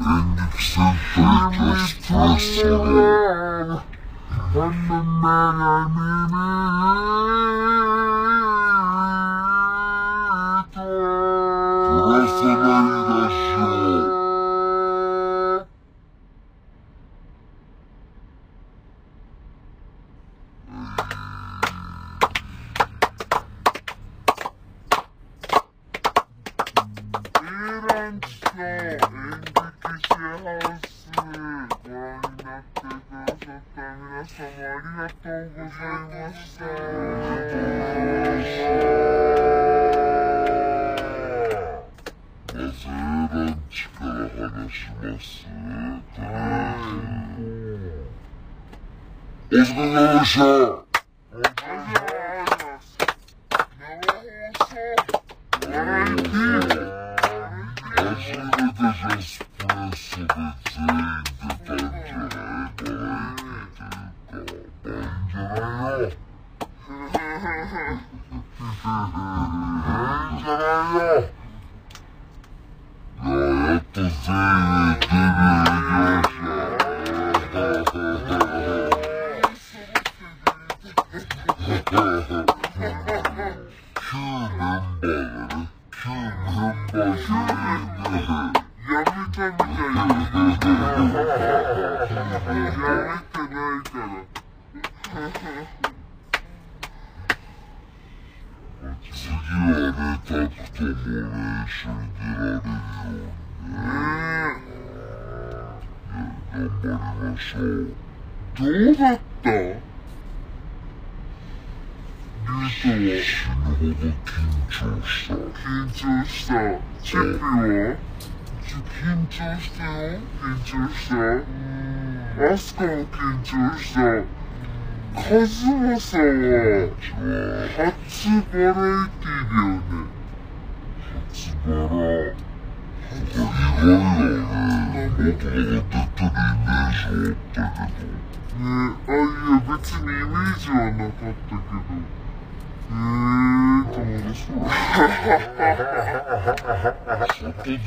And except I just trusted it. And the man I mean Indonesia. どうだったリトは死ぬほど緊張した。緊張した。チェピは緊張したよ。緊張した。アスカも緊張した。カズマさんは、初バラエティだよね。初バラ。よね。し思ったけど。ねえ、あ、いや、別にイメージはなかったけど。えーと思うでしょ。外でやってこいって言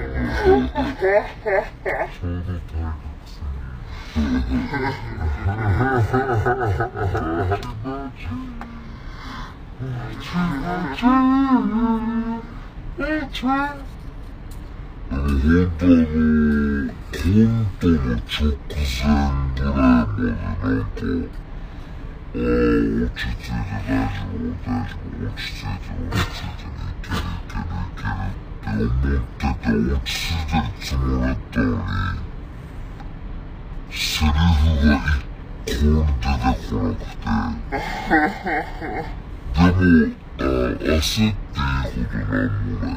うて。それで体力する。本当に、本当の直前ぐらいまでなんか、ああ、落ち着いて大丈夫、大丈夫、落ち着いて、落ち着いて、いけるよ、いけるよ、みたいな感じで、思ってて落ち着いてるつもりだったのに、セリフが一向に出てこなくて、でも、ああ、焦っていいほどなんもない。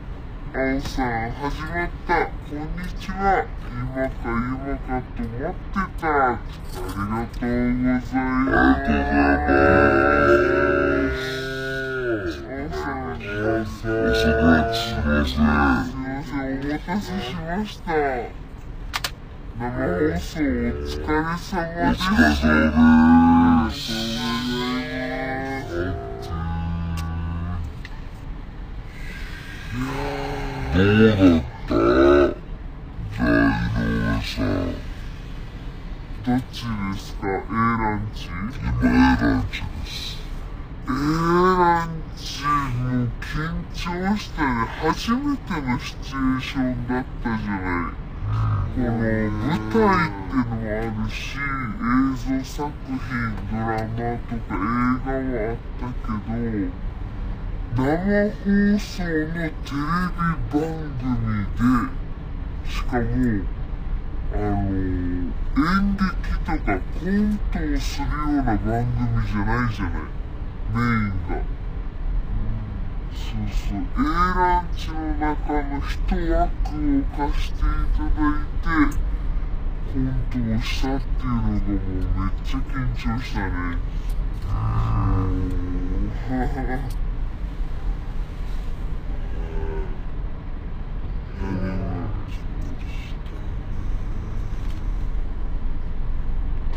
あんさん、始まった。こんにちは。今か今かと思ってた。ありがとうございます。あんさん、あんさん、すいません、お待たせしました。生放送お疲れ様でした。お疲れ様です。いやー。戻った大井さどっちですか A ランチ。今 A ランチです A ランチもう緊張したね初めてのシチュエーションだったじゃない。この舞台ってのもあるし映像作品ドラマとか映画はあったけど生放送のテレビ番組で、しかも、あの演劇とかコントをするような番組じゃないじゃない。メインが。そうそう、A ランチの中の一枠を貸していただいて、コントをしたっていうのがもうめっちゃ緊張したね。うーん、ははただ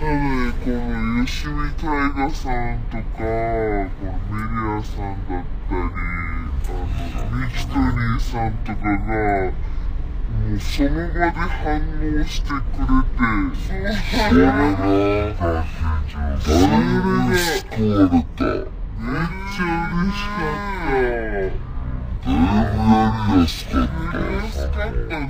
ね、この吉見大河さんとか、このメリアさんだったり、あの、ミキトニーさんとかが、もうその場で反応してくれて、それそれが、救われた。めっちゃ嬉しかった。だいぶやりやすかった。やりやすかったね。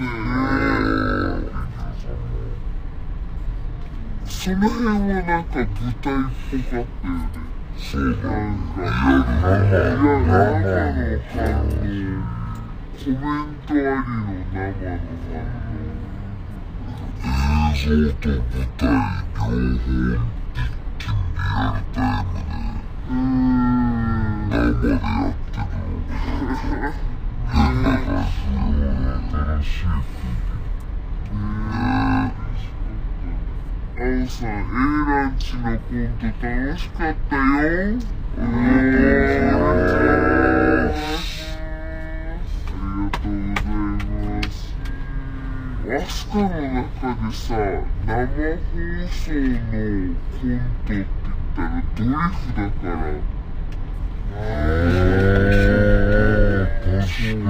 その辺はなんか舞台っぽかったよね。そうだ。なんか、リアルいや、生の反応、コメントありの生の反応映像と舞台、両方一気にリアルタイムで応。うーん。生でやってるのが、変な感じの新しいあおさん、A ランチのコント楽しかったよ。うーん。ありがとうございます。アスカの中でさ、生放送のコントって言ったらドリフだから。あー、確か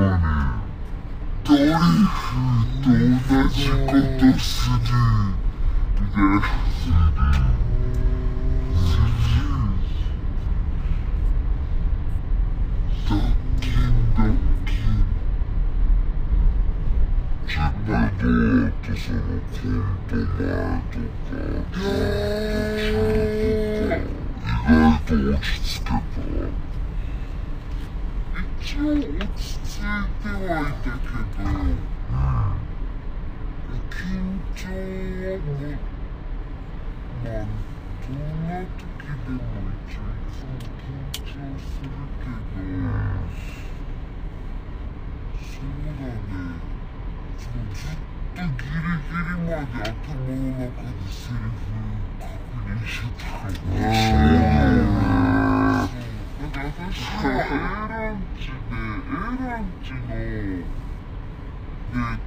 ドリフと同じことする。で、ドッキンドッキン。に、実際どうやってそのコント前とか、意外と落ち着けた。一応落ち着いてはいたけど、緊張はもう、まあ、どんな時でも一応緊張するけど、そうだね、そのずっとギリギリまで頭の中でセリフ確認してたから。そうだか A ランチで A ランチので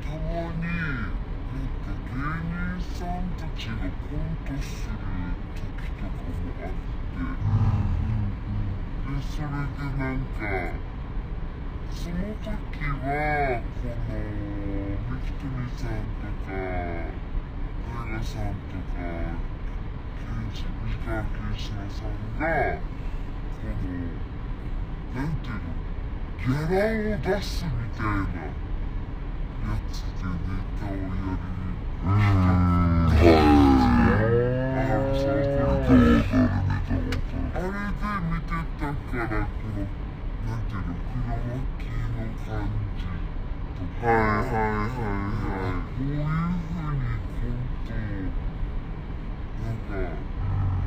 たまになん。か芸人さん。たちがコントする時とかもあってでそれでなん。かその時はこのミキトミさん。とか大河さん。とかケンジ三河健志郎さん。がこの、なん。ていうの、ギャラを出すみたいなやつでネタをやる。うん、はい。あの、そのどうや頃る見たことあれで見てたから、この、なん。ていうの、黒巻きの感じとか。はいはいはいはい。こういう風にコントを、なん。か、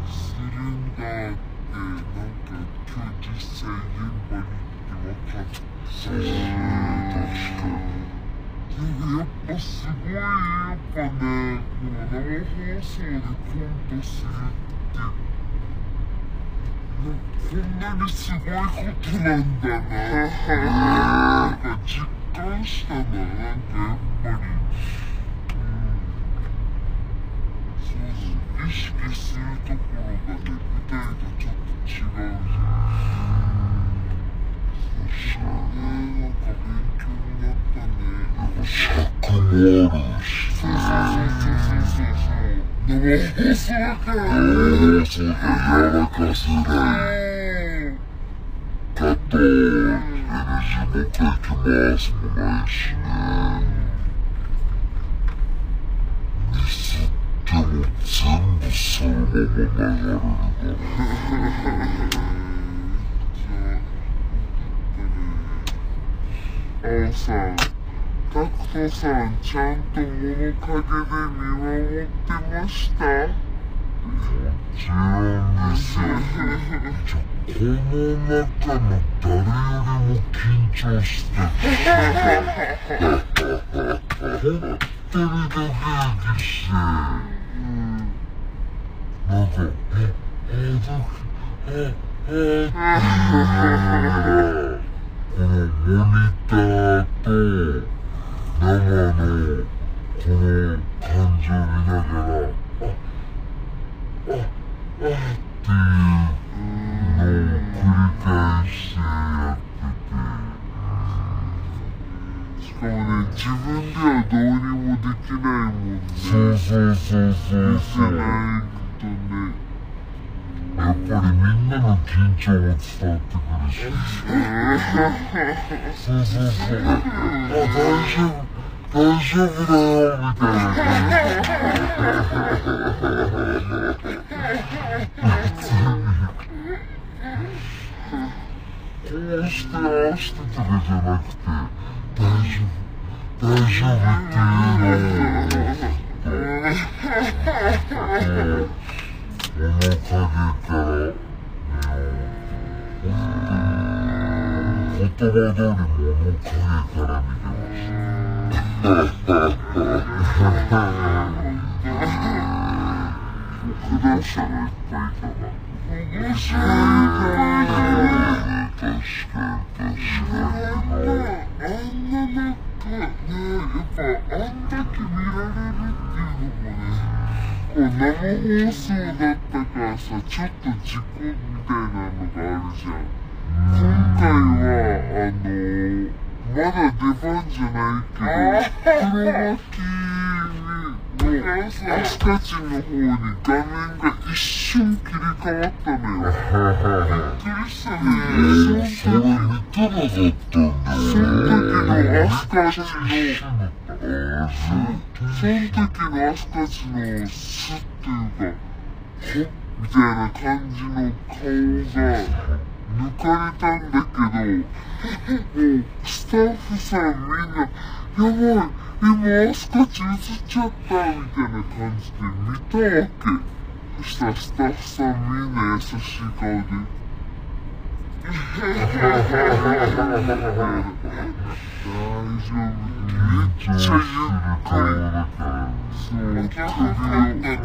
するん。だって、なんか今日実際現場に行って分かった。し。確かに。なんかやっぱすごいやっぱね、この生放送でコントするって、こんなにすごいことなんだな。なんか実感した。な、なんかやっぱり。うん。そうそう、意識するところがね、舞台とちょっと違うじゃん。確かに。ねなんか勉強になったね。尺もあるしそう。そうそうそうそうそう。生放送だから。放送でやらかせない。うんもう一回行きますもないしね。ミスっても全部そのまま流れるから。青さん、タクトさん、ちゃんと物陰で見守ってました？もちろんですよ。この中の誰よりも緊張して。本当にドキドキして、なんか、え、え、ドキ、え、え、ってこのモニターと生のこの感情を見ながら、あ、あ、あ、っていう。のを繰り返してやっててしかもね自分ではどうにもできないもんねそうそうそうそうそうとねやっぱりみんなの緊張も伝わってくるしそうそうそうあ大丈夫大丈夫だよみたいな感じこうしてああしてとかじゃなくて、大丈夫、大丈夫っていうのを、面影から、言葉通り物陰から見てました。奥田者がいっぱいいた。な。面白い確かに確かにあんななんかねやっぱあん。だけ見られるっていうのもねこう生放送だったからさちょっと事故みたいなのがあるじゃん。今回はあのー、まだ出番じゃないけど黒巻のアスカチの方に画面が一瞬切り替わったのよ。びっくりしたね。それ見たらだったんだよ。その時のアスカチの、その時のアスカチのスっていうか、ほっみたいな感じの顔が抜かれたんだけど、もうスタッフさんみんな、やばい今、アスカチ映っちゃったみたいな感じで見たわけ。そしたらスタッフさんみんな優しい顔で。大丈夫。めっちゃゆっくり。そう、首を。あ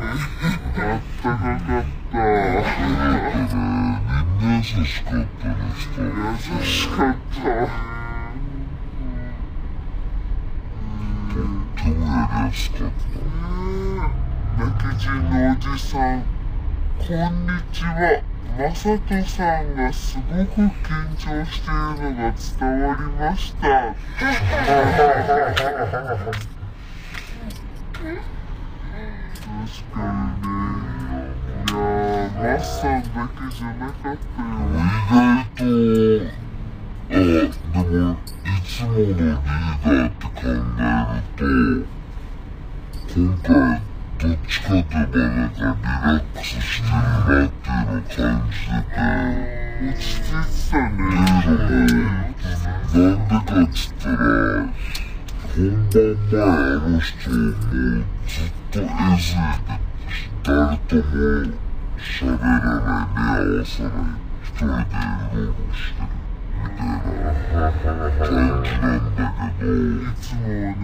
ったかかった。みん。な優しかったね、優しかった。とってもやりやすかった。泣き人のおじさん、こん。にちは。まさとさん。がすごく緊張しているのが伝わりました。確かにね。いやー、マッさんだけじゃなかったよ。意外と、あ、でも、いつものリーダーって考えると、今回、どっちかといえばなんかリラックスしてるなっていうのを感じてて、落ち着いてたね。っていうのも、なんでかっつったら、本番前あの人もうずっとエズイで誰とも喋らない、目合わさない、一人でうろうろしてる。みたいな感じなんだけど、いつもね、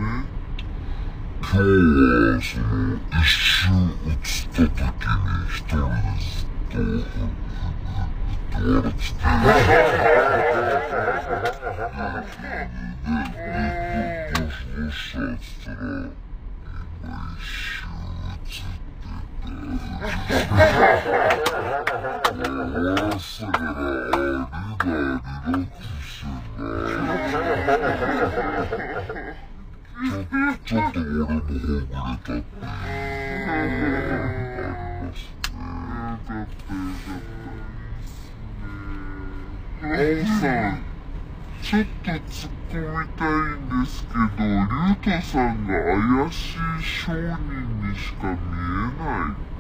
今日はその、一瞬映った時に一人でずっとオフに笑ってて。で、どうしたどうしたって言ったら、今一瞬ちょっと俺もほぐれたっていう。ありますね。ちょっと突っ込みたいんですけど、リュウトさんが怪しい商人にしか見えない。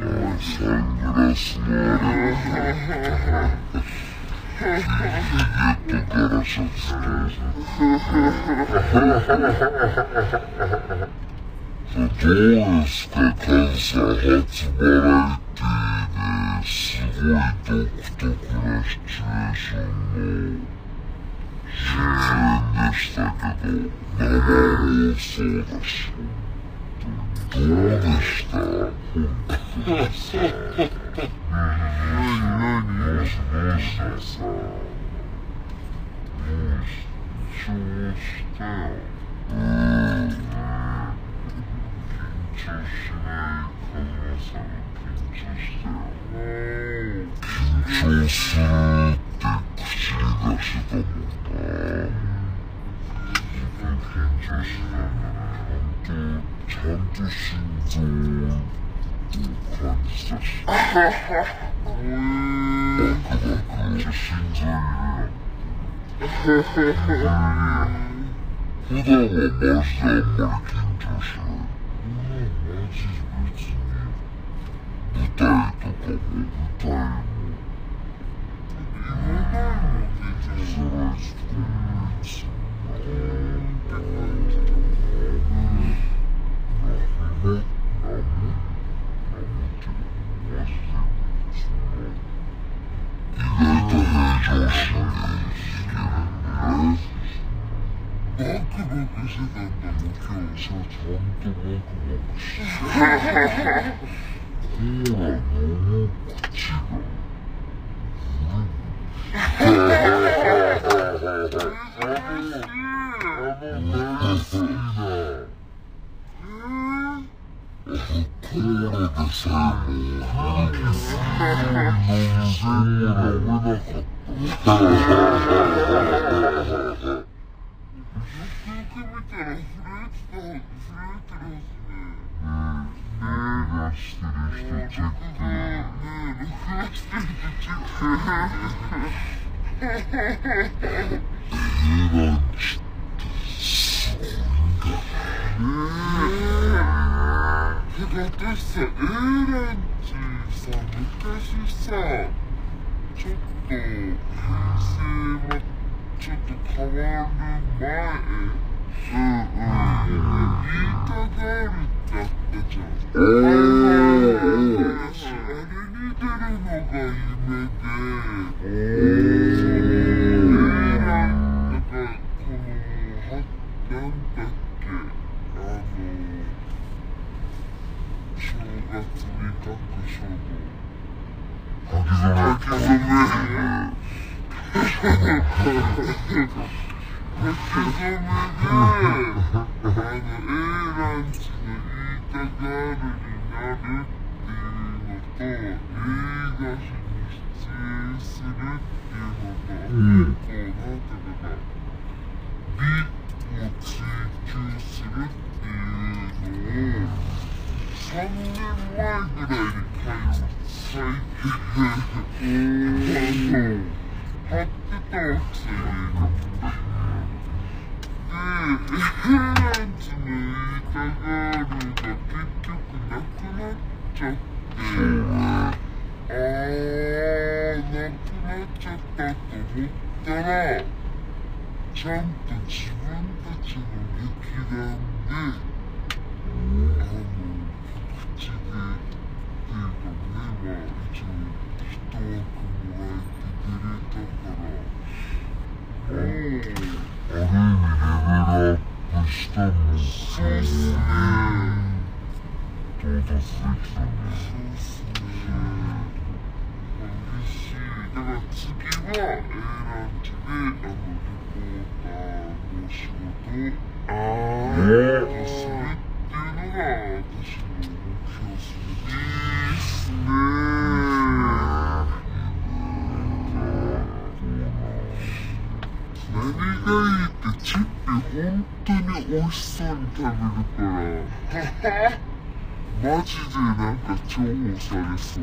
あサングラスのあれゲットガラシャツとどうですか。関西初バラエティですごい独特なシチュエーションの。出演でしたけど生放送だしどうでした本当にさ何何どうしどうした、緊張したよ緊張しないカズマさん。緊張したよ。緊張するって口に出してたもんな緊張してたんだね。ちゃんと心臓を感じたしバクバク心臓入れな普段はマジであんまり緊張しない普段マジ別に舞台とかも舞台も今までも緊張ストライスとかもい Хм. もがしてる人チェックねえ録画してる人チェックねえランチってすごいんだてか私さ、A ランチさ、昔さ、ちょっと編成がちょっと変わる前、うんうん、ビータガールってあったじゃん。おー私、あれに出るのが夢で、おなんか、この、は、なんだっけ、あの、正月に書く書の、書き初め書き初めで、あの、A ランチのいいたガールになるっていうのと、映画誌に出演するっていうのと、あと、うん。分たちの劇団で、あの、告知で、っていうかね、まあ、一応、一枠もらえて出れたから、もう、ある意味レベルアップ嬉しい。だから次は A ランチで、あの、リポーターの仕事おをーするっていうのが私の目標っすね。いいっすね。何がいいってチッピ本当に美味しそうに食べるから。マジでなんか重宝されそう。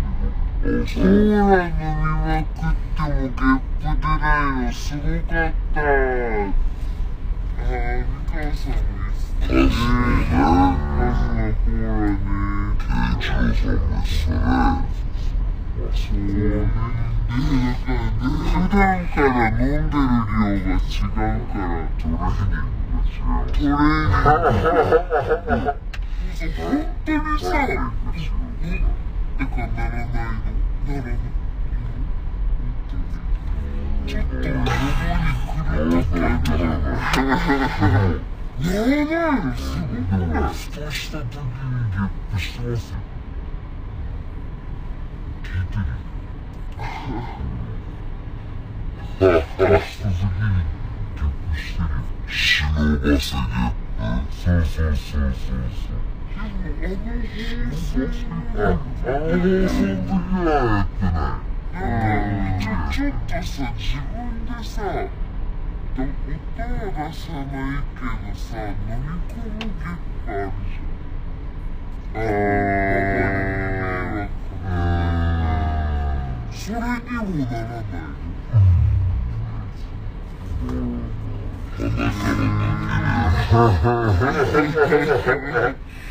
ん。コーラ飲みまくってもゲップ出ないのすごかったあー美川さん。もいいっすねカズねまずはコーラね慶一郎さん。もしたねそうねだから普段から飲ん。でる量が違うからトレーニングが違うトレーニング本当にさだかならないのならないちょっと喉にくるとかならないのすごくないふとした時にゲップしてますよ聞いてるふとした時にゲップしてる忍ばせゲップそうそうそうそうそう。あの放送あ、あの放送の時はやってないなんちょちょっとさ自分でさど音は出さないけどさ飲み込むゲップあるじゃんあーうーんそれにもならないす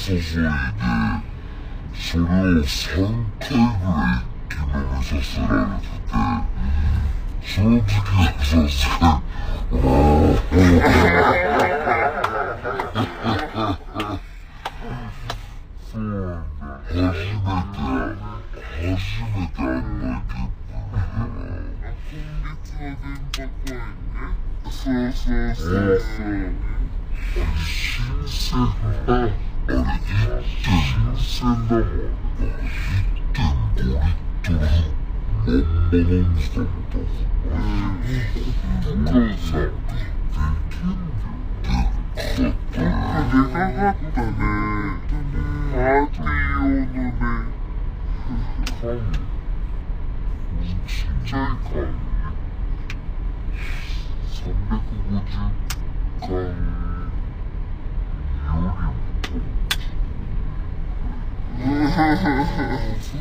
注いでそれを3回ぐらい一気飲みさせられててその時はさすがにおーそうなんだ初めて初めてあんなゲップ今月は電波公演ねそ350缶よりもうんそっか400ぐらいのやつ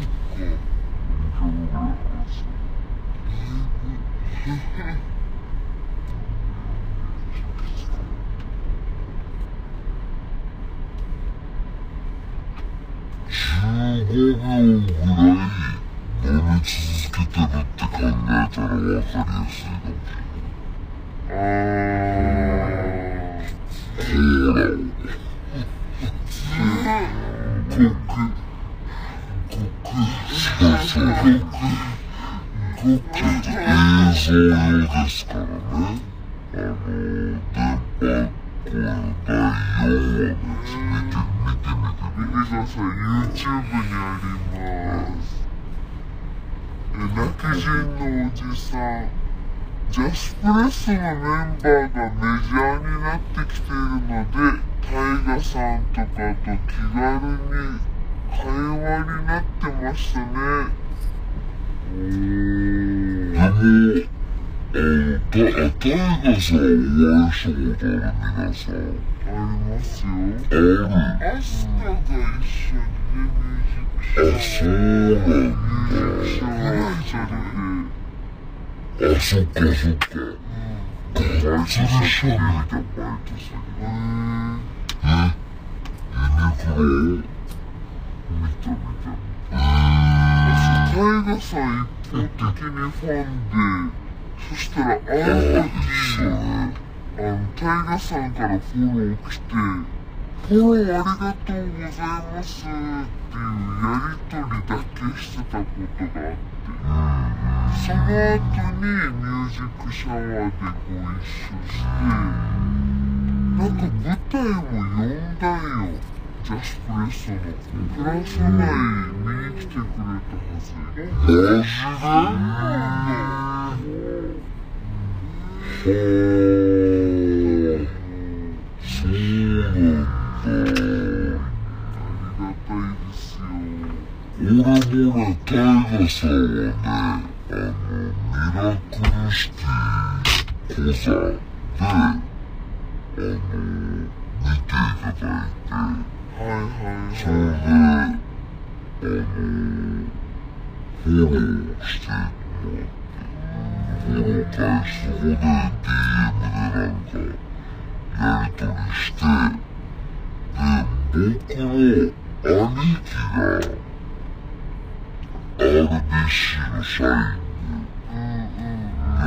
15秒ぐらい飲み続けてるって考えたら分かりや映像いですからね。あの、電波これ第4話です。見て、見て、見て、見てください。YouTube にあります。え、泣き人のおじさん。ジャスプレッソのメンバーがメジャーになってきているのでタイガさんとかと気軽に会話になってましたねでも、あの、た、タイガさんお会いしたことある皆さん。ありますよある。アスカが一緒にねミュージックあ、そうなんミュージックショーを一緒にだ。あ、そっかそっか。バイトでしょ、みたいなバイト先。えユニクロ見た見たえタイガさん一方的にファンでそしたらあるー、時それ。あのタイガさんからフォロー来て「フォローありがとうございます」っていうやりとりだけしてたことがあってその後にミュージックシャワーでご一緒してなんか舞台も呼んだよ。ジャスプレッソのプラスナイ見に来てくれたはずマジではあ、そうなんだ。ありがたいですよ。俺もね、タイガさんはね、あの、ミラクルシティ講座で、あの、見てい。ただい。て、はい。はいそれで、はい。あの、フォローしてもらって、フォロー返し、そこで DM でなんか、やりとりして、で、僕の兄貴が、Арбиширусай.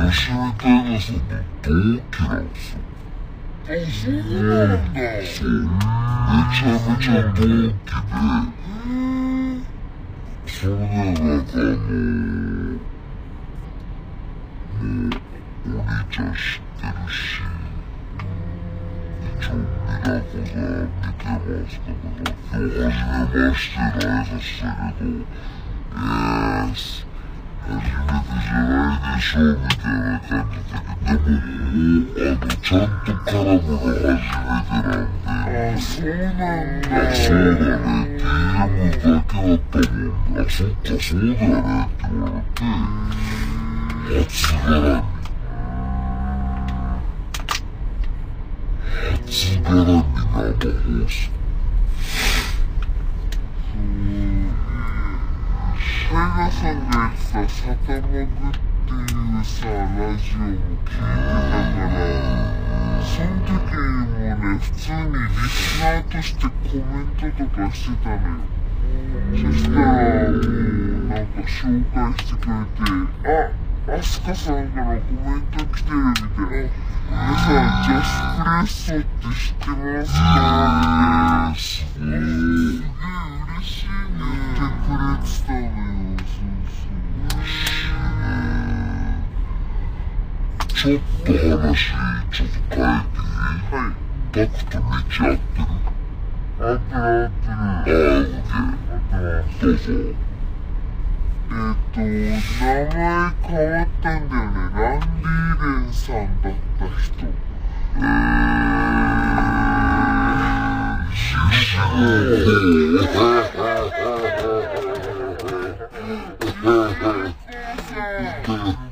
Юшитэнэс дүүкирос. Эсэнэ. Эчэмчэ дүүкибэ. Сүнэвэтэнэ. Уничтожишь. Чё, меня куда, где маска была? Ёж, не маш, ты нравится, что ですよ。あそうなんだそう。めちゃめちゃ同期で、それでなんかあのもう、お兄ちゃん知ってるし、一応ミラコザ見てますとか、今日初めましての挨拶したけど、イエース、初めてじゃないでしょ、みたいな感じだけど、でももう、あの、ちゃんと絡むの初めてなんで、あそうなんだあ、そうだね。DM だけだったもん。あ、そっか、そうだよね。って言われて、初絡み。初絡み生放送。 ってたサタマグっていうさラジオも聞いてたからその時もね普通にリスナーとしてコメントとかしてたのよそしたらもうなんか紹介してくれてあアスカさんからコメント来てるみたいな。皆さんジャスプレッソって知ってますかえー、すごい。すげえ嬉しいね。言ってくれてたのちょっと話、ちょっと変えて。いいはいタクと道合ってるあってるあってるあー、あってるどうぞ。えっ、と名前変わったんだよね。ランディーレンさんだった人。えー、シュシュ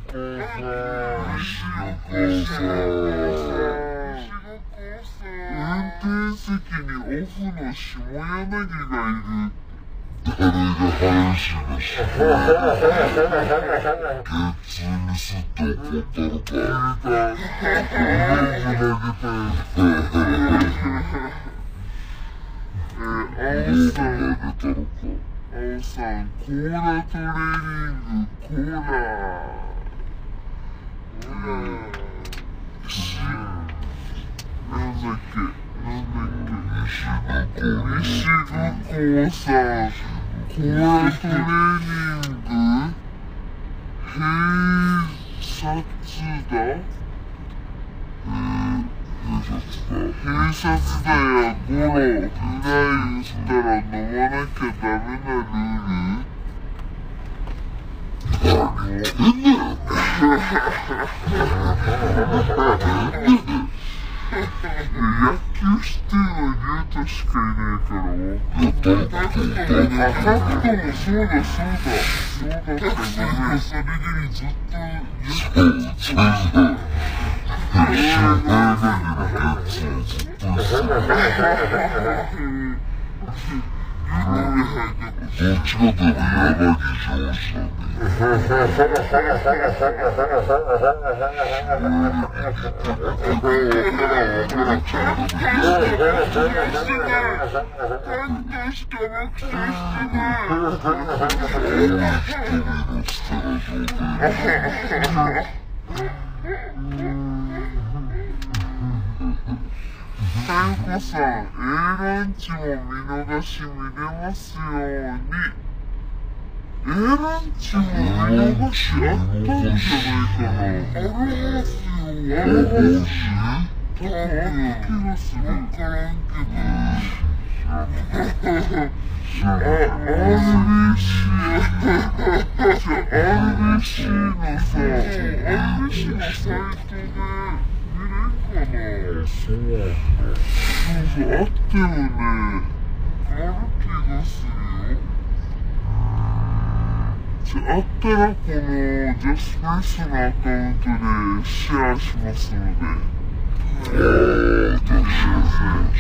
ー。運転席にオフの下柳がいる誰が林の下柳ケツにすって怒ったのか。えー、青どさんう投げたのか。青さんコーラトレーニングコーラ西久高さん。コーラトレーニング併殺だ警察だよゴロぐらい言ったら飲まなきゃダメなルール野球してはニュートしかいないからわかんない。あ、タクトもそうだそうだ。そうだったごめん。それにずっと言ってそう、そうそう。どっちかというと柳上手だね。太鼓さん、A ランチも見逃し見れますように。A ランチも見逃しあったんじゃないかな。ありますよ、あります多分あった気がするからんけど。あ、RBC、RBC のさ、RBC のサイトで、うなんだ。そうそう、あったよね。ある気がするよ。じゃあ、あったらこの、ジャスプレスのアカウントでシェアしますので。ああ、確かに。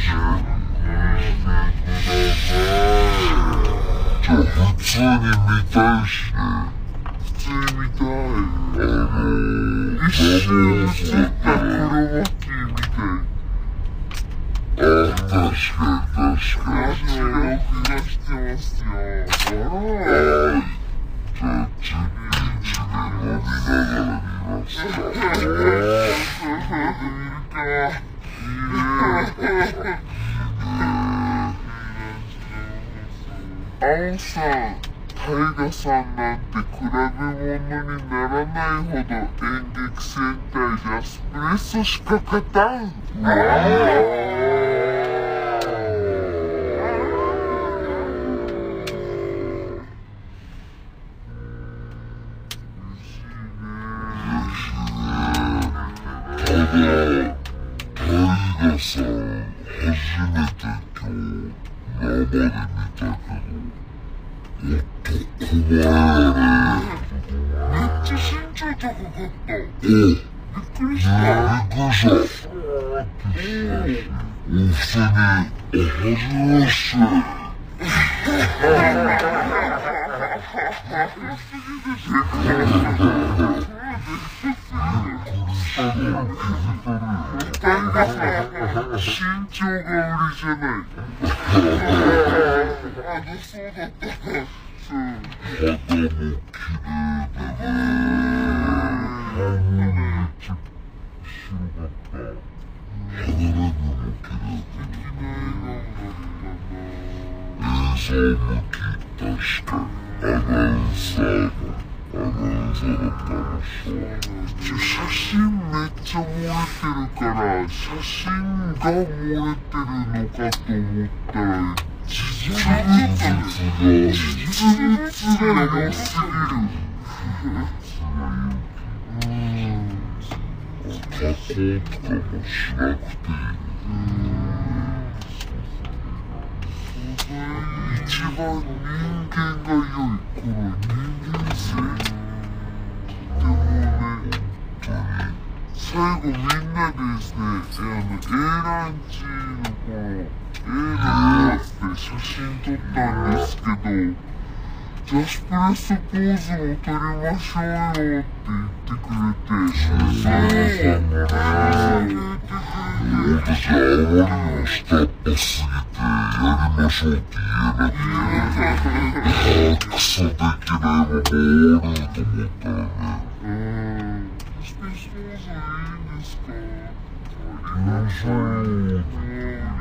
じゃあ普通に見たいしね。普通に見たい。あの一瞬映った黒巻きみたい。あ確かに確かに。ラジオ録画してますよ。あらはい。じゃあ、チッピチで飲みながら見ますか。いるか。青さん、タイガさんなんて比べ物にならないほど演劇戦隊ジャスプレッソしか勝たん。ただ、タイガさん、初めて今日、生で見たけど、男前やね。めっちゃ身長高かった。おびっくりした。びっくりした。お二人、おはじめまして。身長が売りじゃない。あ、そうだった。写真めっちゃ漏れてるから、写真が漏れてるのかと思ったら、実物だったんです実物が良すぎる。加工とかもしなくていいね。一番人間が良い、この人間性。でもね、最後みんなでですね、あの、A ランチのこの、 A のコースで写真撮ったんですけど、ジャスプレッソポーズも撮りましょうよって言ってくれて、そう、俺たちあまりにも下っ端すぎて、やりましょうって言えなくて、あークソできないまま終わると思ったらね、うん。ジャスプレッソポーズいいんですかうんそう、う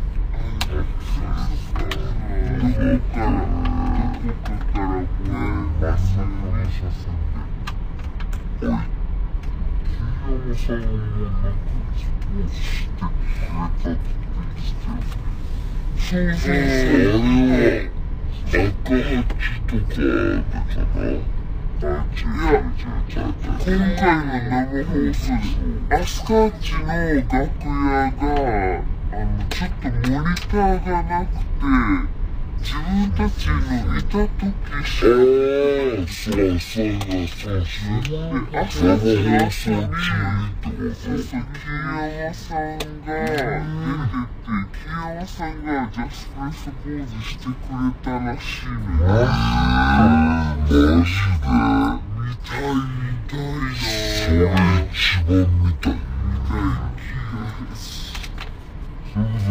どこから、どこからこれ、真っ先に写真で。おい、桐山さんもなんか、そうしてくれたって言ってたよ。そうそうあれ？は、赤八とかでかな。あ、違う違う違う違う。今回の生放送で、アスカッチの楽屋が、あの、ちょっとモニターがなくて、自分たちのいた時しか、ああ、そうそうそうそう。で、アスカ生ッチの放後に、送にそうそう、桐山さんが出てて、桐山さんがジャスプレスポーズしてくれたらしいのよ。マジで見たい見たいなそれ一番見たい。それこそ桐山さんはね、去年の1月、1月よ。ね、2月、2月か、2月か。2月に、こう、あった公 What's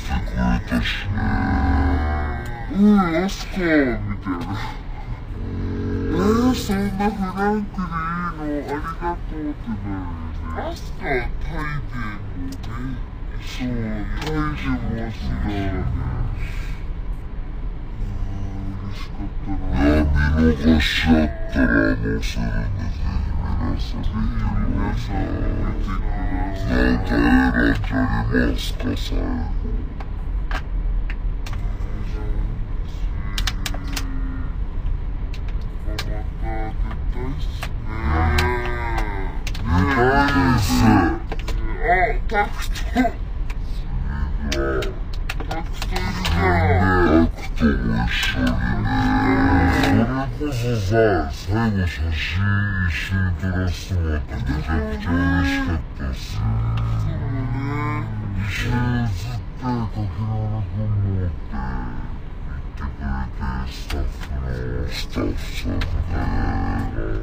the greatest? うん、アスカーみたいな。えー、そん。なフランクでいいのありがとうってなるよね。アスカー、タイでもね。そう、タイでもすらね。嬉しかったな。見逃しちゃったら載せるん。で、ぜひ皆さん。見て皆さん。見てください。なん。か映画撮りますか、最後。あ、タクト。タクトいるから。タクトも一緒にね。それこそさ、最後写真一緒に撮らせてもらってめちゃくちゃ嬉しかったっす。一緒に写って柿原君もって言ってくれて、スタッフのスタッフさんが、ウェ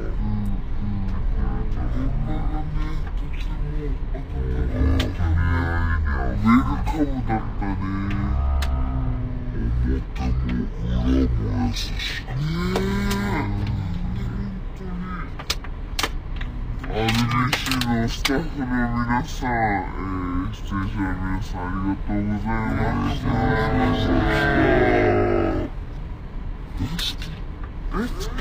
ルカムだったね。表も裏も優しくねえ。RBC のスタッフの皆さん、えー、出演者の皆さんありがとうございました。 大好き好き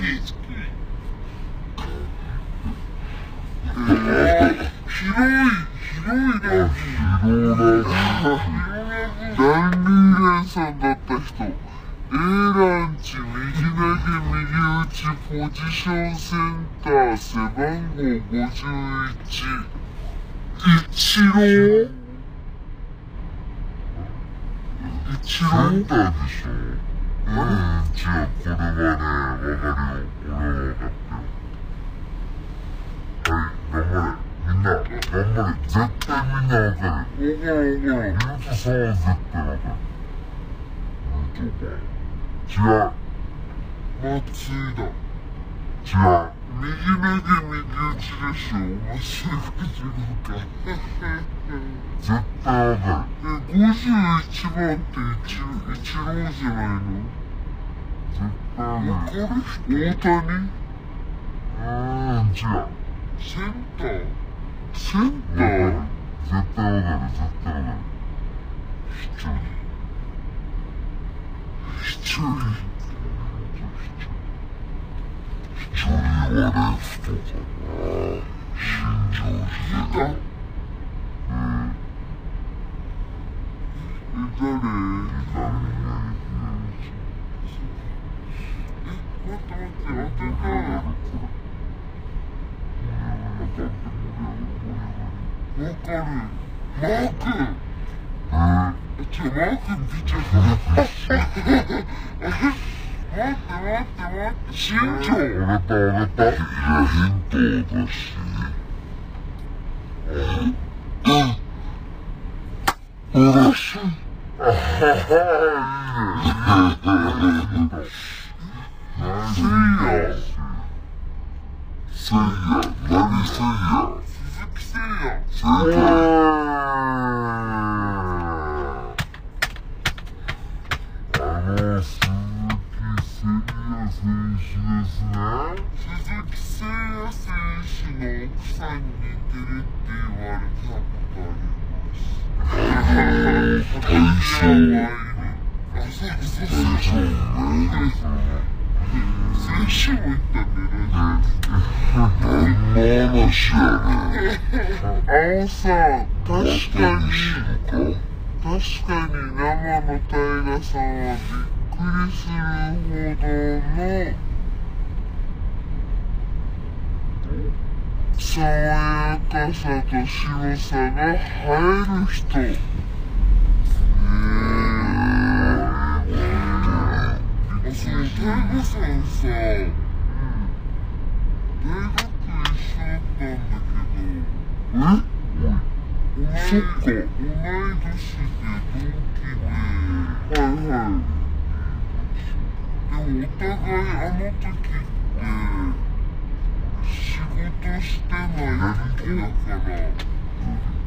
えー、広い、広いな。広ラダンリーレンさんだった人。A ランチ右投げ右打ちポジションセンター背番号51。一郎一セン郎ターでしょうん、違う、これはね、わかるよ。俺は分かったよ。はい、頑張れ。みんな、頑張れ。絶対みんなわかる。わかるわかる。ミュートさんは絶対わかる。ミュートか。違う、松井だ。違う。右投げ右打ちでしょ。面白いか。絶対わかるえ、51番って一一郎じゃないの。絶対わわかかる。大谷うーん、違う。センターセンター。絶対わかる、絶対わかる。一人。一人。一人はレフトかな。新庄いた秀。うん。え、誰誰 Мокори. Мокори. Чи мокори бичээ. Мокори, мокори. Шинжо. Орото, орото. Хинтээ боши. Орото. Ахаа. クえちょ、マーク見ちゃった。待って待って待って。新庄俺と俺といやヒントを出し嬉しい。あははいいね。せいや。何せいや。鈴木せいや。正解。あの、鈴木誠也選手ですね。鈴木誠也選手の奥さんに似てるって言われたことあります。対象。あ、そう何の話やねあのさ、確か。に、確かに。生のタイガさんはびっくりするほどの爽やかさと白さが映える人。へえ。そう、ん。さ、大学一緒だったん。だけど、え同いそっか同い年で同期で、はいはい。でもお互いあの時って、仕事してない時だから、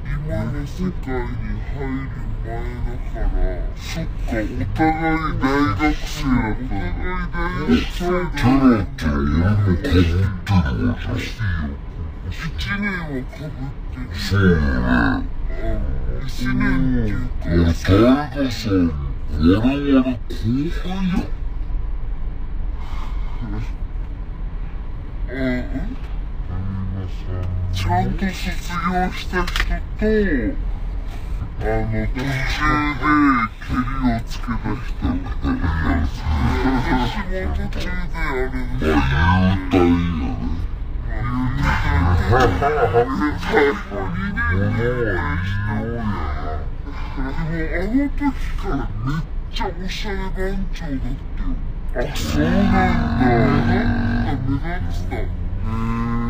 今の世界に入る前だから、そっか、お互い大学生だった。お互い大学生テだラって俺も被ってるわじゃん。一年は被ってる。そうね。一年っていうか、俺、タイガさん、我々後輩や。うんちゃんと卒業した人と、あの、途中で蹴りをつけた人。私も途中であれですよ。まあ、優待やね。でもあの時からめっちゃおしゃれ番長だったよ。あ、そうなんだ。なんか目立ってた。へ今、演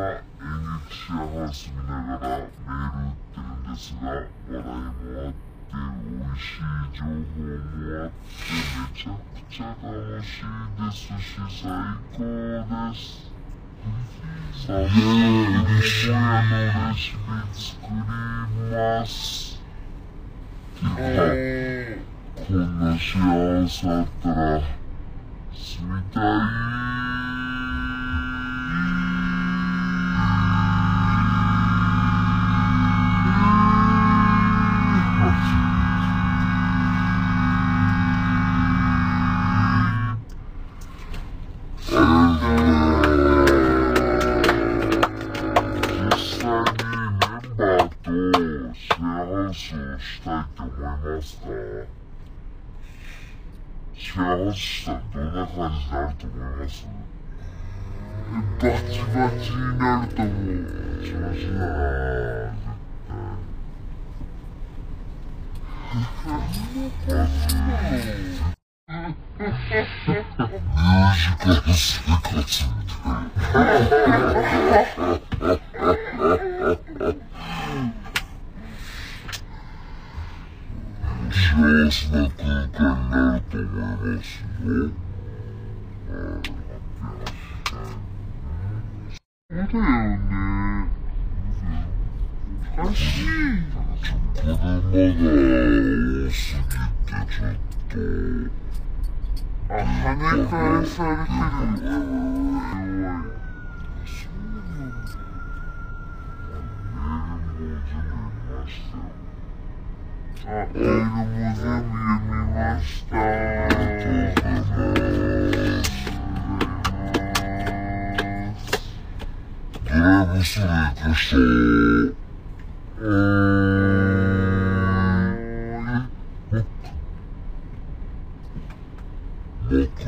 劇シェアハウス見ながらメール打ってるんですが、笑いもあって、美味しい情報もあって、めちゃくちゃ楽しいですし、最高です。さあ、皆さん、嬉しいのレシピ作ります。てか、こんな幸せあったら、住みた実 явуулсан. Дунаахаас зардаг байсан. Бац бац нэрдэг. Цусна. Мьюзиклс концерт. んな感じになると思いますバチバチになると思う。バチバチだな絶対。ミュージカル生活みたい。幸せな空間になると思いますよ。そうだよね。おかしい。車が多すぎてちょっと。あ、跳ね返されてる。弱い。そうなんだ。メールも全部 あ、メ ールも全部読みました。ありがとうございます。ドライブスルー行く人うーん。僕行く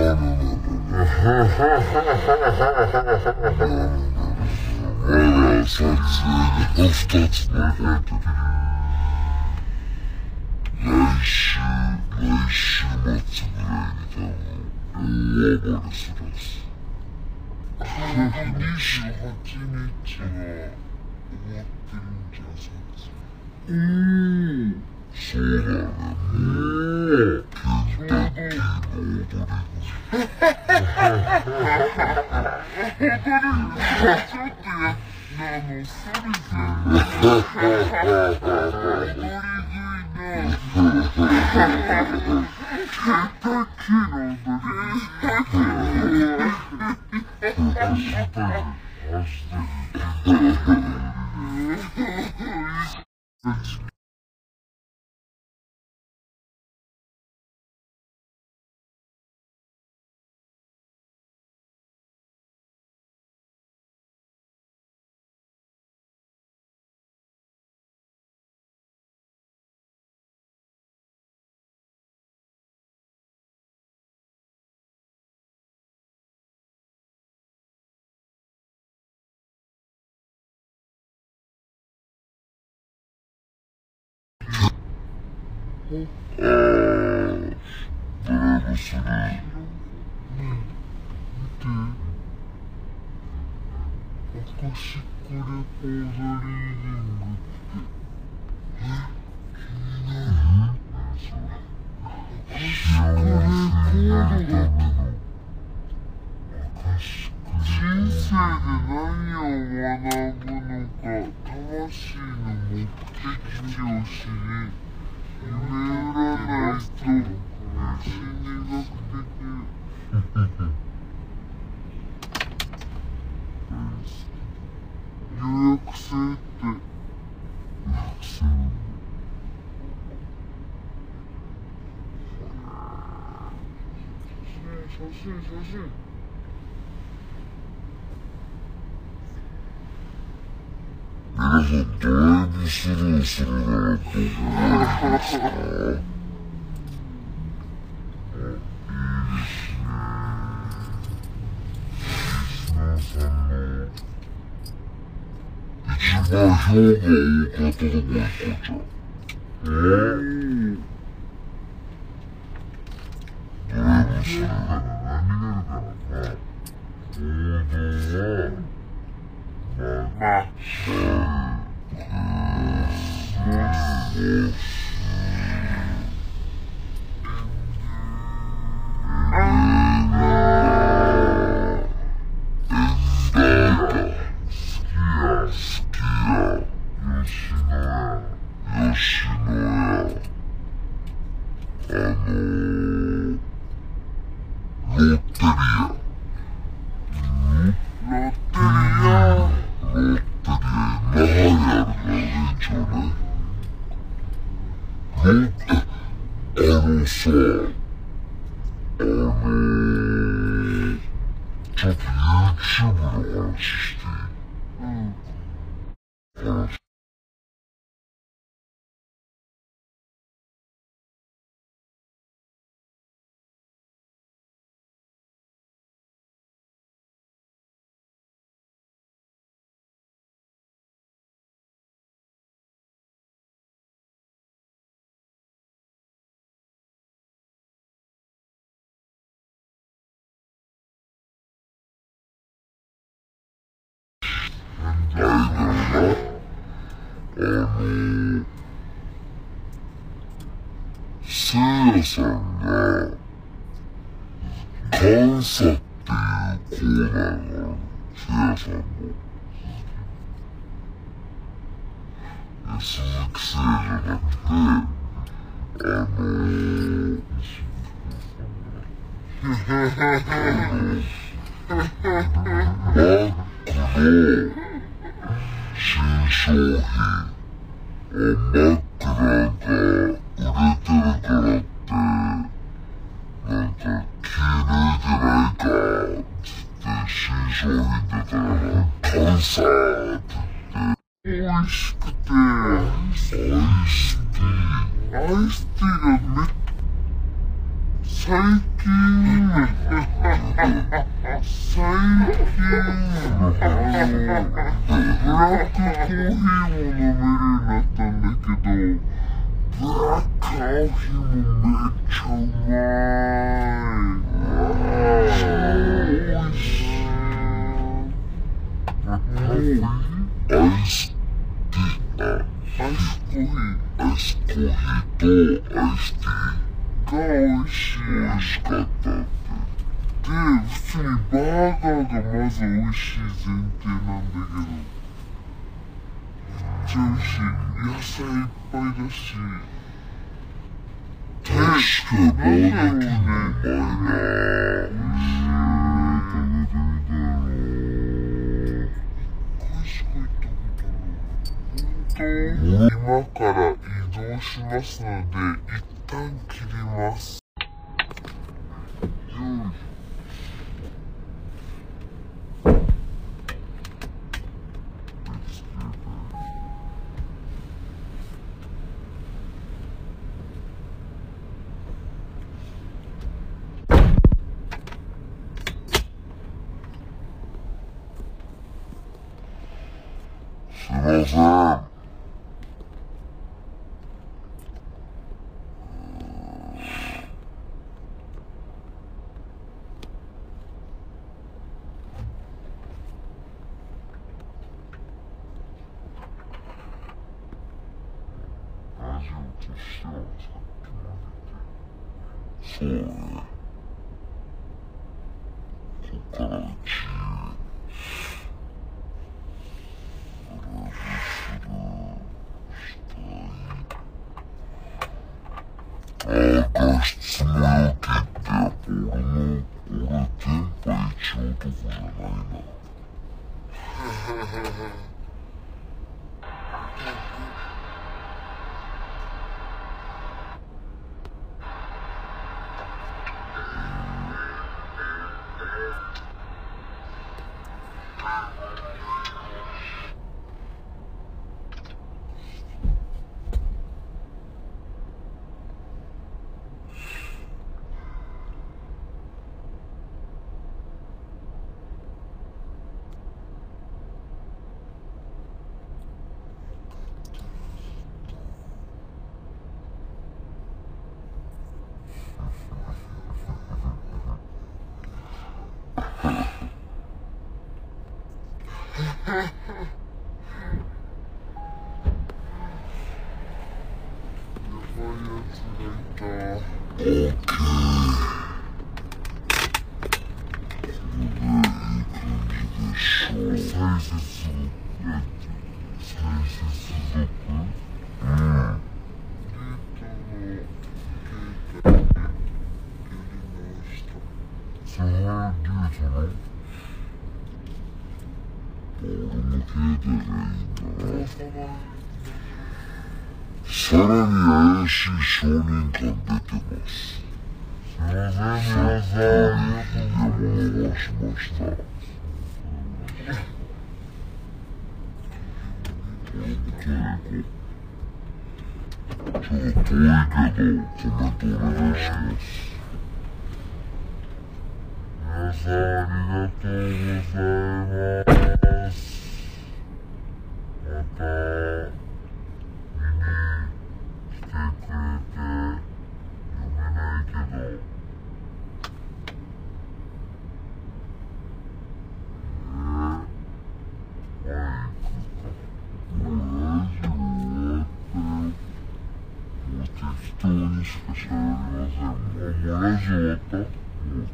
よ、もう、待ってなるなるまだ撮影が二つ残ってる。来週、来週末ぐらいに多分、大暴れするはず。28日は終わってるんじゃん、撮影。うん。そう、ーの踊り子。ちょっとや、あの、ソリさん。踊り食あー、ドライブスルー。アカシックレコードリーディングって。アカシックレコードが人生で何を学ぶのか、魂の目的地を知り、占いと心理学的予約制って写真写真皆さん、ドライブスルーするならどこがいいですか一番票が多かっのー、せいやさんが、監査っていうコーナーがある。せいやさんの。え鈴木誠じゃなくて、あのー、あの、新商品枕が売れてるからってなんか気抜いてないかつって新商品出たら買うさーって美味しくて、アイスティーアイスティーがめっ最近、最近、あの、ブラックコーヒーも飲めるようになったんだけど、ブラックコーヒーもめっちゃうまい。美味しい。もうアイスティーアイスコーヒーアイスコーヒーとアイスティーが美味しい。美味しかったってで、普通にバーガーがまず美味しい前提なんだけど、めっちゃ美味しい。野菜いっぱいだし、確かにバーガーキングうまいな美味しい。食べてみたいな一回しか行ったことない。本当今から移動しますので、一旦切ります。やばいやつがいた。オーケーこれでいい感じでしょう再接続再接続うんデータの携帯でやり直した。そのリュートの俺も携帯がいいんだなさらに怪しい証人感出てますすいません、皆さん、ありがとうございます。山流しました俺もトイレ行こうちょっと遠いけどコメントお願いします皆さん、ありがとうございます。また、見に来てくれて、読めないけど、えー、はい、もうラジオ終わったよもう適当にしか喋りませんもうもうラジオ終わったもう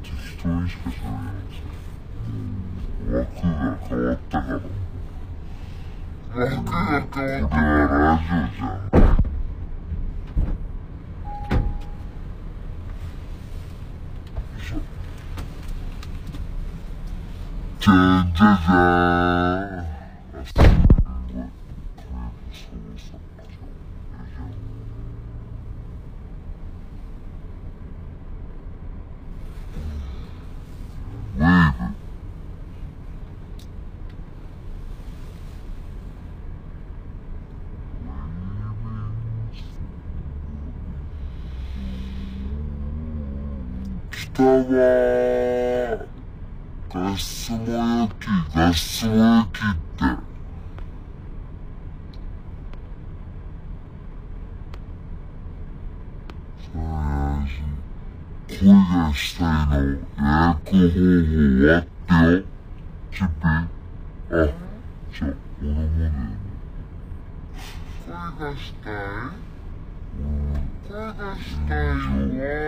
適当にしか喋りませんもう枠が変わったから枠が変これわってはラジオじゃないよいしょじゃじゃーん。あ、すごい。これもそうそう。じゃじゃん。ウェーブ。北は、ガスも焼き、ガスも焼きって。恋がしたいの予約方法終わってよ。チッピー。あ、じゃあ、俺もね。恋がしたいうん。恋がしたいは予約方法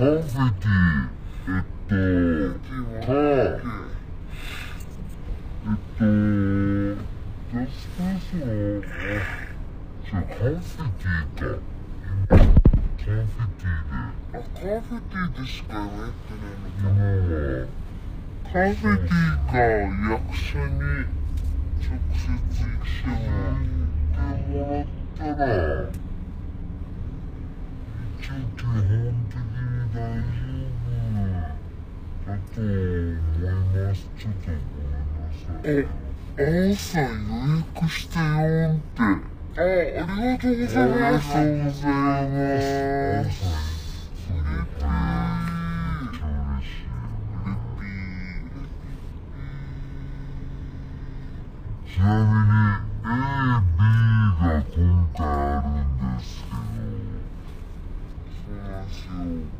コンフェティ、えっと、はえっと、ガスプレッソの、じゃあコンフェティか。コンフェティであ、カーフェティでしかやってないので、今は、か。カーフェティか、役者に直接行ってももらったら、一応基本的に大丈夫だと思います。ちょっとごめんなさい。え、あーさん予約したよんって。あ、ありがとうございます。ありがとうございます。すごい、これ、めっちゃ嬉しいよね。ちなみに A、B が今回あるんですけそうなんですよ。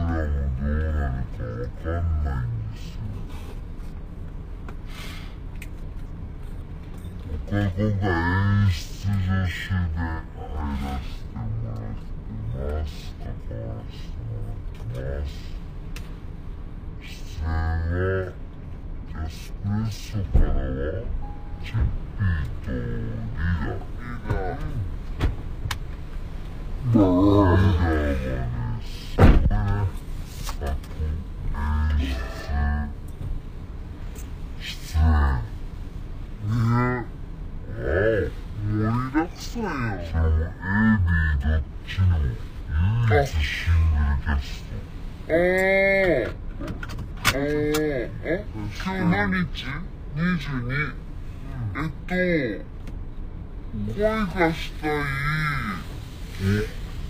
今回演出助手で入らせてもらってます。関わらせてもらってます。今日何日 ?22 えっと恋がしたい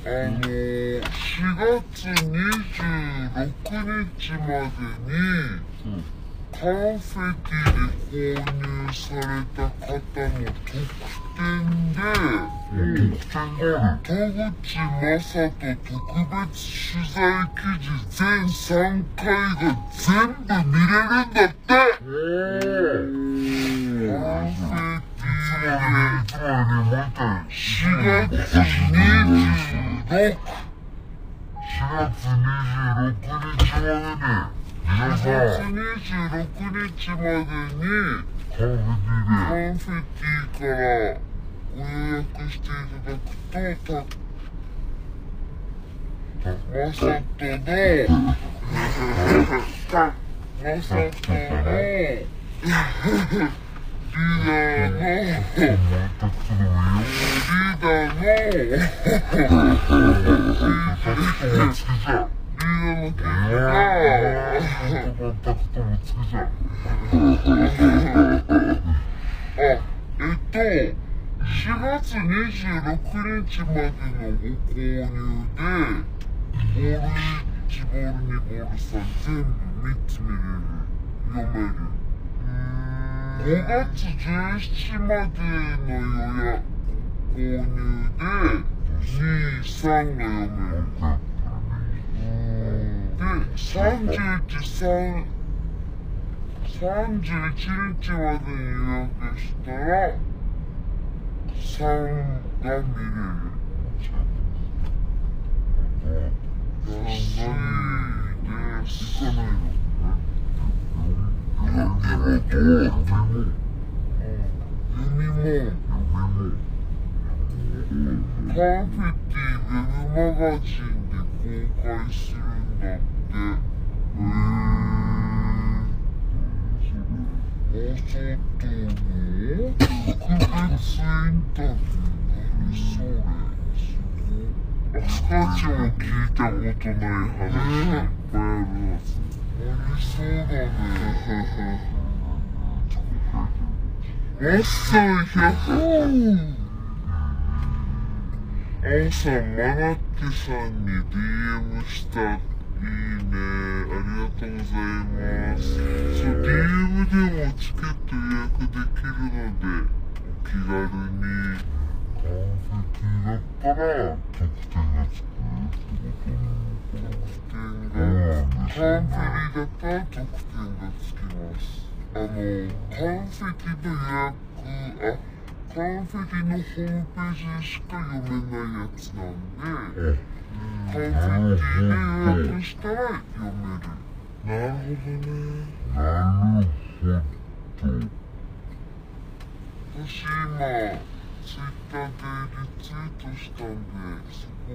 あの4月26日までにカンフェティで購入された方の特典で。特典がある。田口正人特別取材記事全3回が全部見れるんだってカンフェティいつもよりもう一回。4月26 4月26日までね、月26日までにカンフカェンフェティからご予約していただくとたまさとのまさとのリーダーのリーダーのあ、えっと4月26日までのご購入で、ボール1ボール2ボール3全部3つ見れる。読める。5月17日までの予約購入で、2、3が読める。で、31、3、31日まで予約したら、3が見れる。安いで。す。行かないの読みもパンフェティウェブマガジン公開するんだって。へー。あ、ちょっともう特別インタビュー何それすごい。スカチも聞いたことない話。いっぱいあるやつ。ありそうだね。おっさん100青さん、マナッさんに DM した。いいね。ありがとうございます。そう、DM でもチケット予約できるので、お気軽に。カンフェティだったら、特典がつく特典が、カンフェリだったら特典がつきます。あの、カンフェティの予約、あ、カンフェティのホームページしか読めないやつなんで、カンフェティで予約したら読める。なるほどね。なるほど。私今、ツイッターでリツイートしたんで、そこを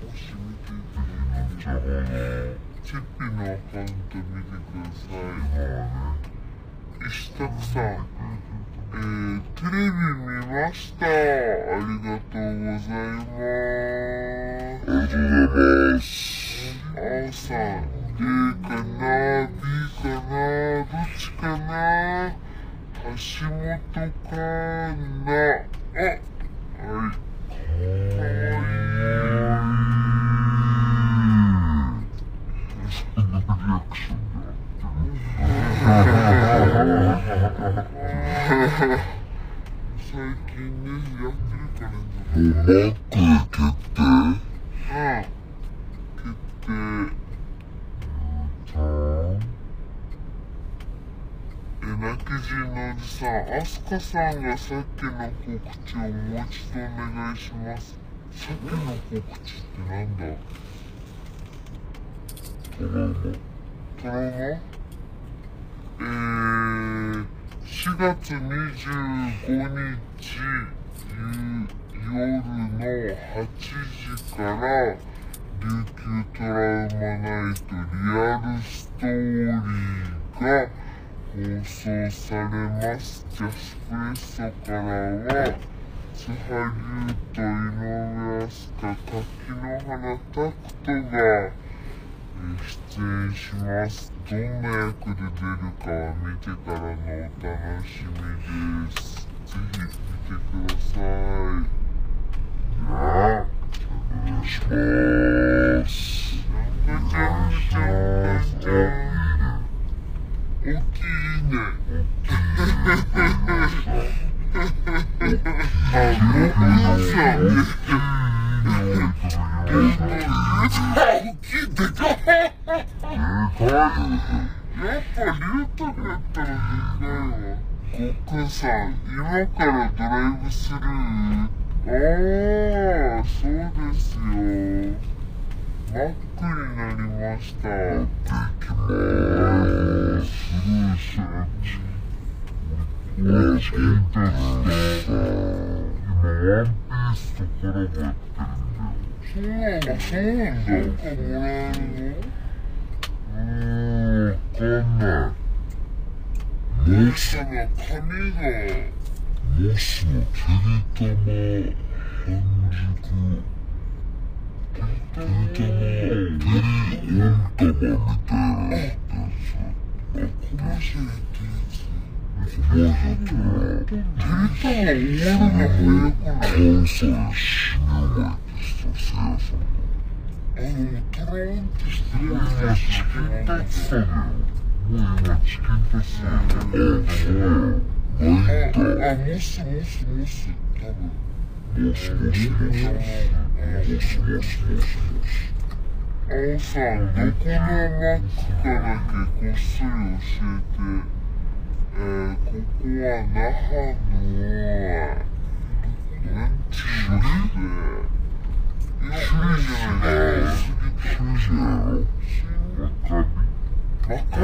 もし見ていただいて、じゃあ、チェッピのアカウント見てください。石拓さん、えー、テレビ見ました。ありがとうございます。ありがとうございます。青さん、A かな ?B かなどっちかな橋本かなあ、はい。かわいい。そんなリアクションで最近ね、やってるカレンダー。もうマック決定うん。決定。え、泣き人のおじさん、アスカさんがさっきの告知をもう一度お願いします。さっきの告知ってなんだトラウマ。トラウマえー、4月25日夜の8時から琉球トラウマナイトリアルストーリーが放送されます。ジャスプレッソからは津波龍と井上飛鳥柿の花拓人が出演します。どんな役で出るかは見てからのお楽しみです。ぜひ見てください。やあ、お願いします。なんかちゃんちゃんちゃん。大きいね。大きいでかい。やっぱリュウタクやったらでかいわ。コックさん、今からドライブスルーああ、そうですよ。マックになりました。できます。スルーしちゃう。チケットです。今、ワンピースとコラボやってるんだよ。そうなんだ、そうなんだ。なんかもらえるのうーん、わかんない。もモスの髪がモスのてりたま半熟てりたまてり温玉みたいなやつこぼしいってこれてるテリタが終わるの早くない関西死ぬ前ですよせいやさんあのトローンってしてる今チキンタツタだよもう今チキンタツタだよあそうないんだあ、あ、モスモスモス多分モスモスモスモスモスモスモス青さ、どこのマックかだけこっそり教えて。えー、ここは那覇の、なんちゅうので、いや、いいじゃないですか。主人やろマカビマカ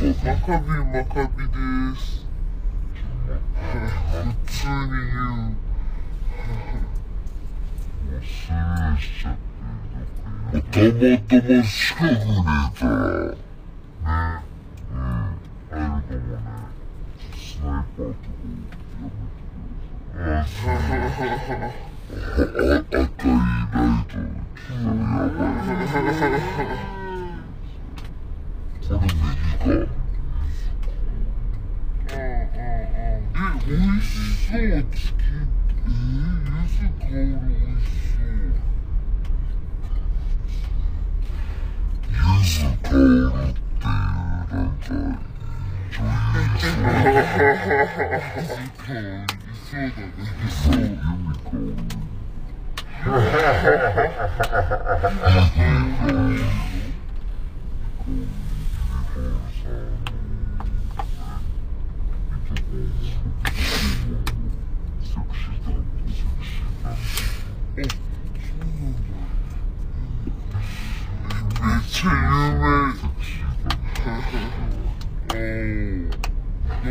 ビマカビマカビです。普通に言う。スルーしちゃってたまたま近くにいたらねうん入るかもねス Hey. 石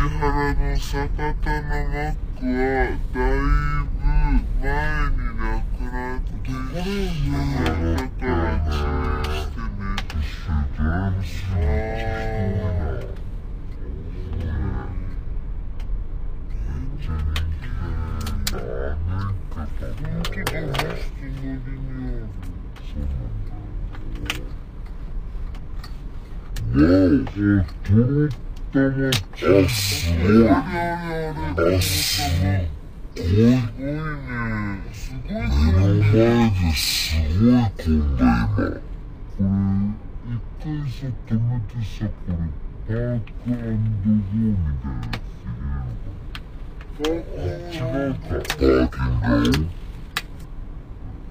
原の酒田のマックは、だいぶ前になくなってしまったから注意してね。あー本当だ、マスクのりにある。わすごい。あ、すごい。すごいね。すごい目の前ですごい混んだ今。これ、一回さ、止めてさ、これ、パークゴーみたいなやつ入れるのかな。違うか。パーキン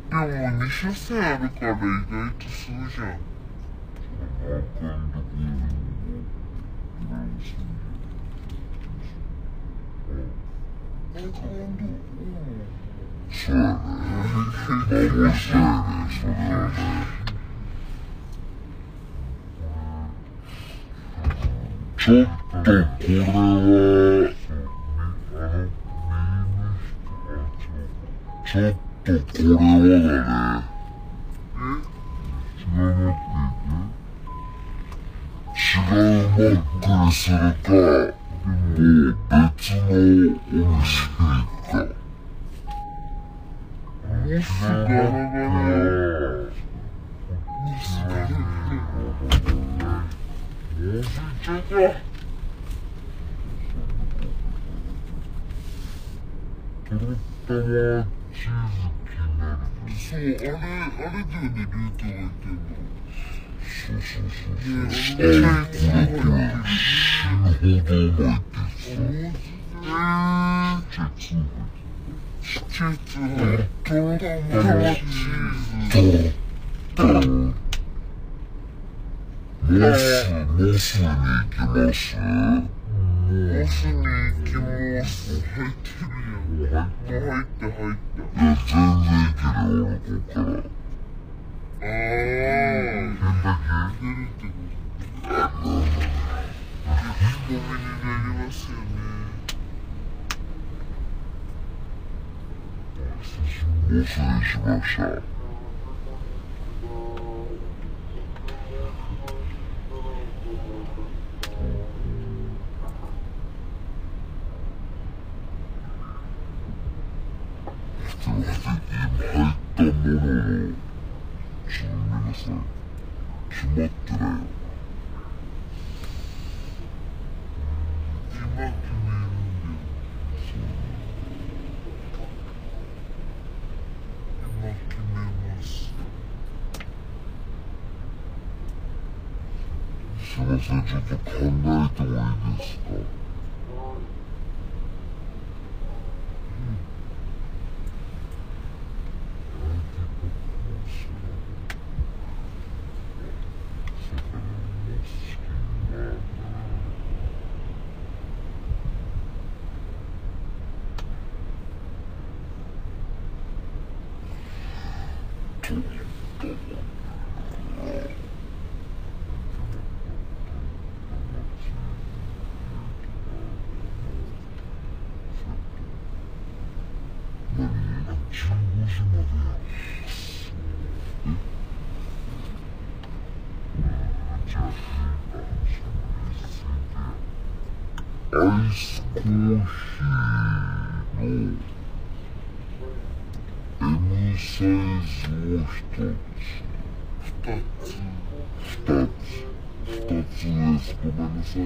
グでも2車線あるから意外とすぐじゃん。パークゴールを入れるし。そうやね。幻だよね、それはね。ちょっとこれは、ちょっとこれはだね。違うマックにするか、入って入っていや全然いけるよ俺こっからああ変だけ出るってことだいいコンビニになりますよね失礼しましたの M サイズを一つ。二つ。二つ。二つです。ごめんなさい。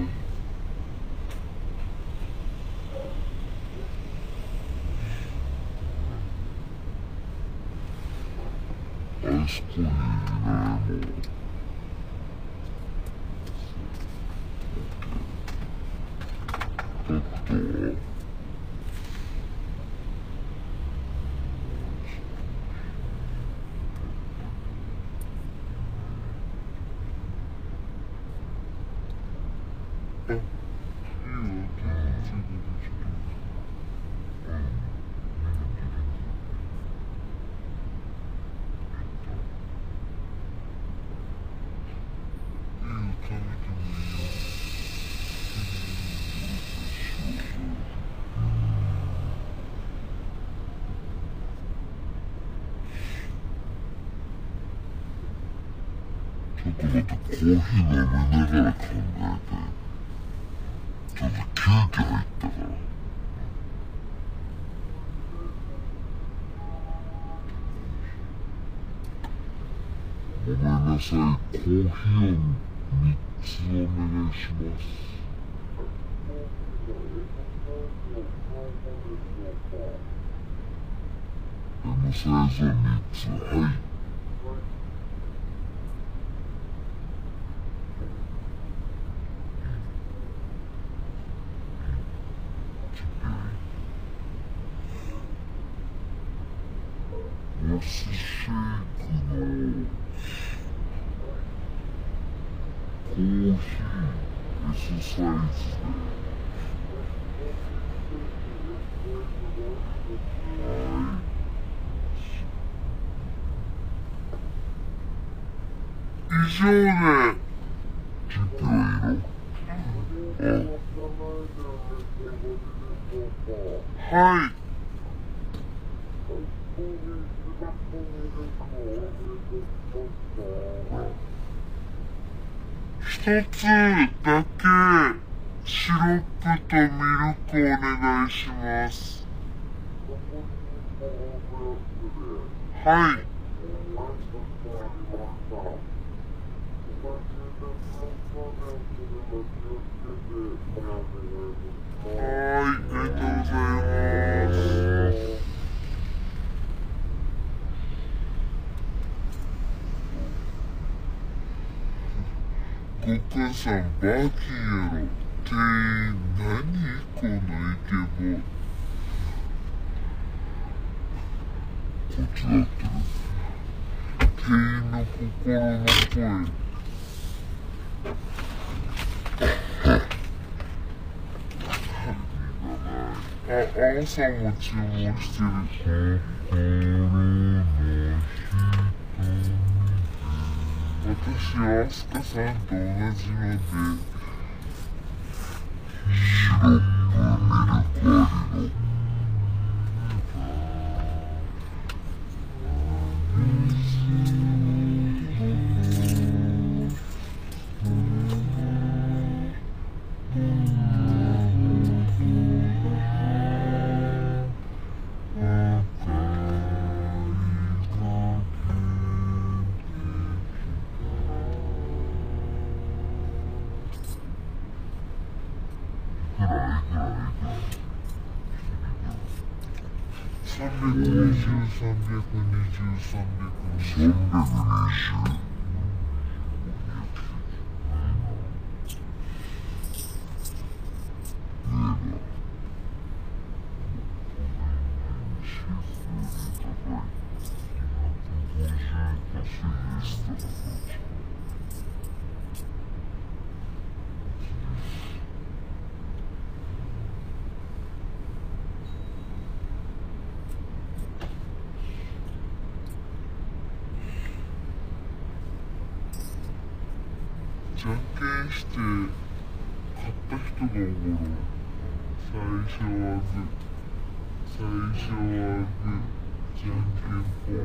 アイスコーヒーにね、もう。タクトはいいよ、全然いいよ、食べてもいいよ。ちょっと待って、コーヒー飲みながら考えて。ちょっと急遽入ったから。ごめんなさい、コーヒーを3つお願いします。サイズを3つ、はい。モスシェイクのコーヒー S サイズで以上で。チップはいいのあはい。一つだけシロップとミルクお願いします。はい。はい、ありがとうはーい、ありがとうございます。ご母さん、バーキンやろ。店員、何このイケボ。こっちだってる店員の心の声。あ、青さんも注文してる。私はアスカさんと同じので。シロップミルクありの你方便跟我じゃんけんして買った人がおごる最初はグ最初はグじゃんけんぽん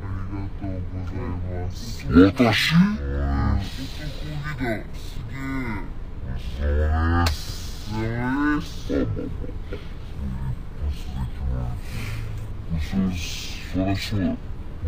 ありがとうございます私？男気だすげえそうです。ダメです嘘、そりゃそうだ。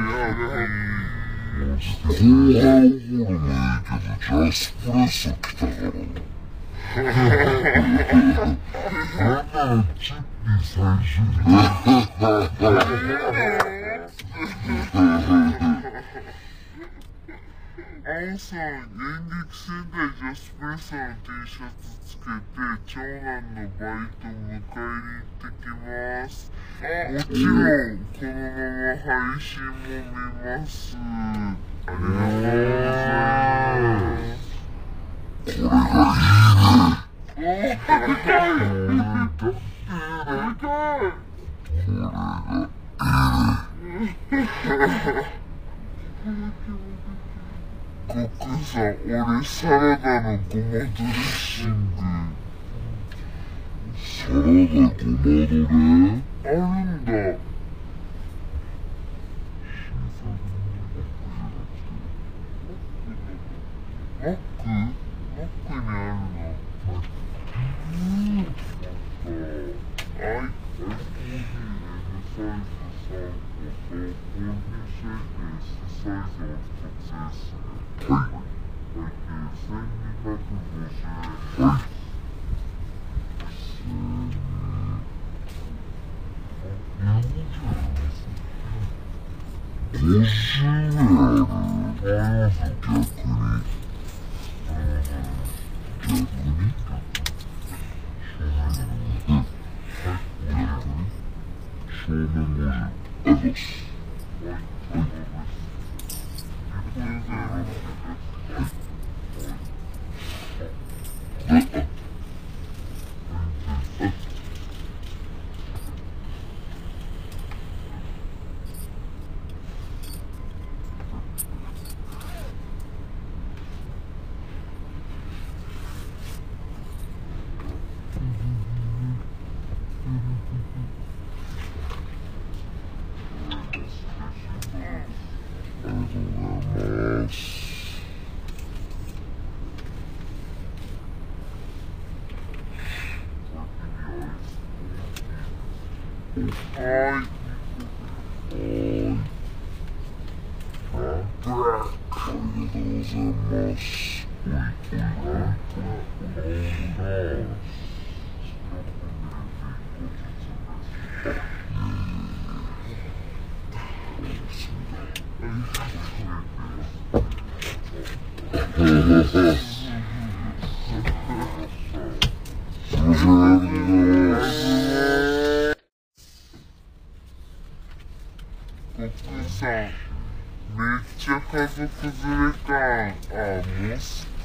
後半ホルもいいけど、ジャスプレッソ来たからな。なんならチッピ最初に。青さん、演劇仙台ジャスプレッサーの T シャツつけて、長男のバイト迎えに行ってきます。もちろん、このまま配信も見ます。ありがとうございます。これがいいいね。でかいこれがコックさん、俺サラのごまドレッシングサラダごまドレあれ僕さめっ